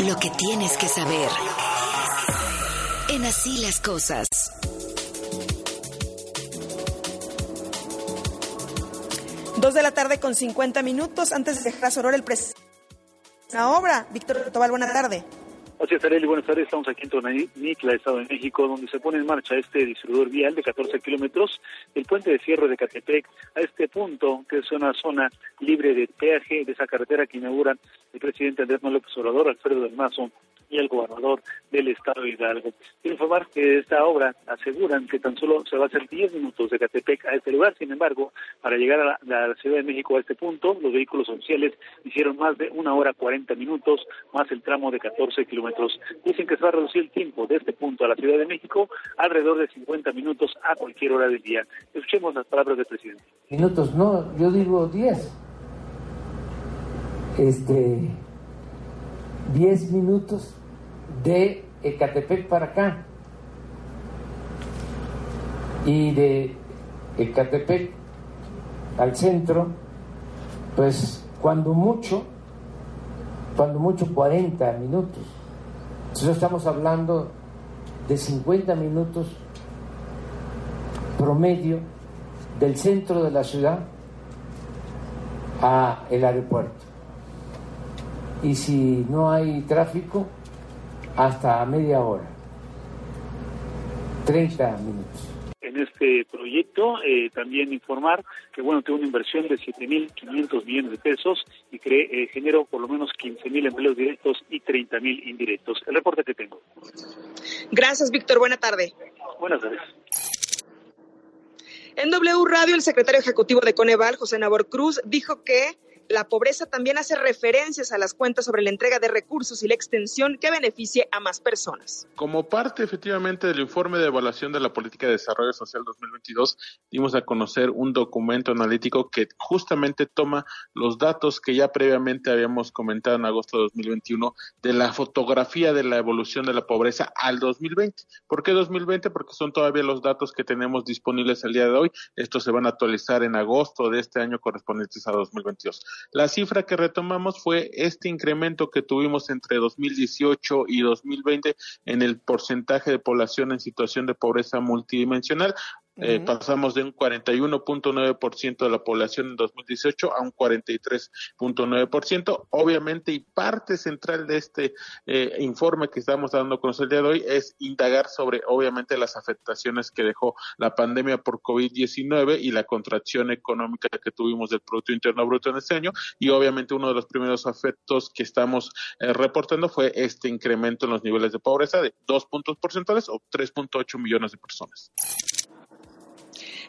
Lo que tienes que saber. En así las cosas. Dos de la tarde con 50 minutos antes de dejar Soror el presidente. La obra. Víctor Tobal, buena tarde. Así es, Arely, buenas tardes. Estamos aquí en Tonanitla, Estado de México, donde se pone en marcha este distribuidor vial de 14 kilómetros del puente de cierre de Catepec a este punto, que es una zona libre de peaje de esa carretera que inaugura el presidente Andrés Manuel López Obrador, Alfredo del Mazo, y el gobernador del estado de Hidalgo. Quiero informar que esta obra aseguran que tan solo se va a hacer 10 minutos de Catepec a este lugar, sin embargo, para llegar a la, Ciudad de México a este punto, los vehículos oficiales hicieron más de una hora 40 minutos, más el tramo de 14 kilómetros. Dicen que se va a reducir el tiempo de este punto a la Ciudad de México alrededor de 50 minutos a cualquier hora del día. Escuchemos las palabras del presidente. Minutos, no, yo digo 10. Este, 10 minutos de Ecatepec para acá y de Ecatepec al centro, pues cuando mucho, cuando mucho 40 minutos. Entonces estamos hablando de 50 minutos promedio del centro de la ciudad a el aeropuerto. Y si no hay tráfico, hasta media hora, 30 minutos. En este proyecto eh, también informar que bueno tiene una inversión de 7.500 millones de pesos y cree, eh, generó por lo menos 15.000 empleos directos y 30.000 indirectos. El reporte que tengo. Gracias, Víctor. Buena tarde. Buenas tardes. En W Radio, el secretario ejecutivo de Coneval, José Nabor Cruz, dijo que la pobreza también hace referencias a las cuentas sobre la entrega de recursos y la extensión que beneficie a más personas. Como parte efectivamente del informe de evaluación de la política de desarrollo social 2022, dimos a conocer un documento analítico que justamente toma los datos que ya previamente habíamos comentado en agosto de 2021 de la fotografía de la evolución de la pobreza al 2020. ¿Por qué 2020? Porque son todavía los datos que tenemos disponibles el día de hoy. Estos se van a actualizar en agosto de este año correspondientes a 2022. La cifra que retomamos fue este incremento que tuvimos entre 2018 y 2020 en el porcentaje de población en situación de pobreza multidimensional. Eh, pasamos de un 41.9% de la población en 2018 a un 43.9%. Obviamente, y parte central de este eh, informe que estamos dando con el día de hoy es indagar sobre, obviamente, las afectaciones que dejó la pandemia por COVID-19 y la contracción económica que tuvimos del Producto Interno Bruto en este año. Y obviamente, uno de los primeros afectos que estamos eh, reportando fue este incremento en los niveles de pobreza de dos puntos porcentuales o 3.8 millones de personas.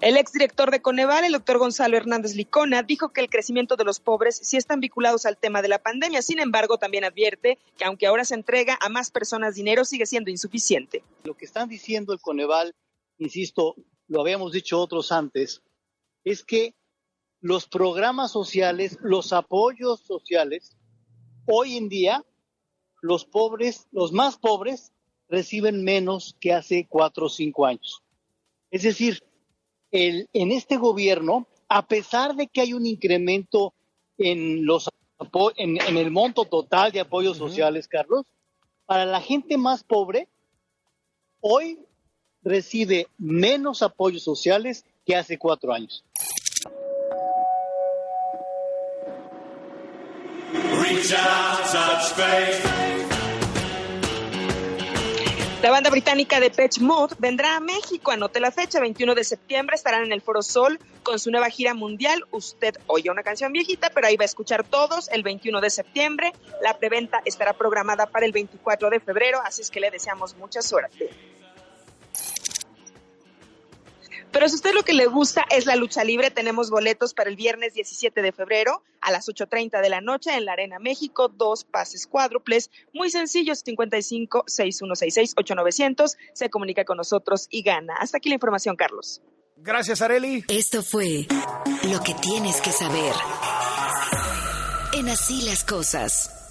El exdirector de Coneval, el doctor Gonzalo Hernández Licona, dijo que el crecimiento de los pobres sí están vinculados al tema de la pandemia. Sin embargo, también advierte que aunque ahora se entrega a más personas dinero, sigue siendo insuficiente. Lo que están diciendo el Coneval, insisto, lo habíamos dicho otros antes, es que los programas sociales, los apoyos sociales, hoy en día, los pobres, los más pobres, reciben menos que hace cuatro o cinco años. Es decir, en este gobierno, a pesar de que hay un incremento en, los, en, el monto total de apoyos sociales, Carlos, para la gente más pobre, hoy recibe menos apoyos sociales que hace cuatro años. La banda británica de Pitch Mode vendrá a México. Anote la fecha, 21 de septiembre. Estarán en el Foro Sol con su nueva gira mundial. Usted oye una canción viejita, pero ahí va a escuchar todos el 21 de septiembre. La preventa estará programada para el 24 de febrero, así es que le deseamos mucha suerte. Pero si usted lo que le gusta es la lucha libre, tenemos boletos para el viernes 17 de febrero a las 8.30 de la noche en la Arena México, dos pases cuádruples, muy sencillos, 55 6166 8900, se comunica con nosotros y gana. Hasta aquí la información, Carlos. Gracias, Areli. Esto fue lo que tienes que saber. En así las cosas.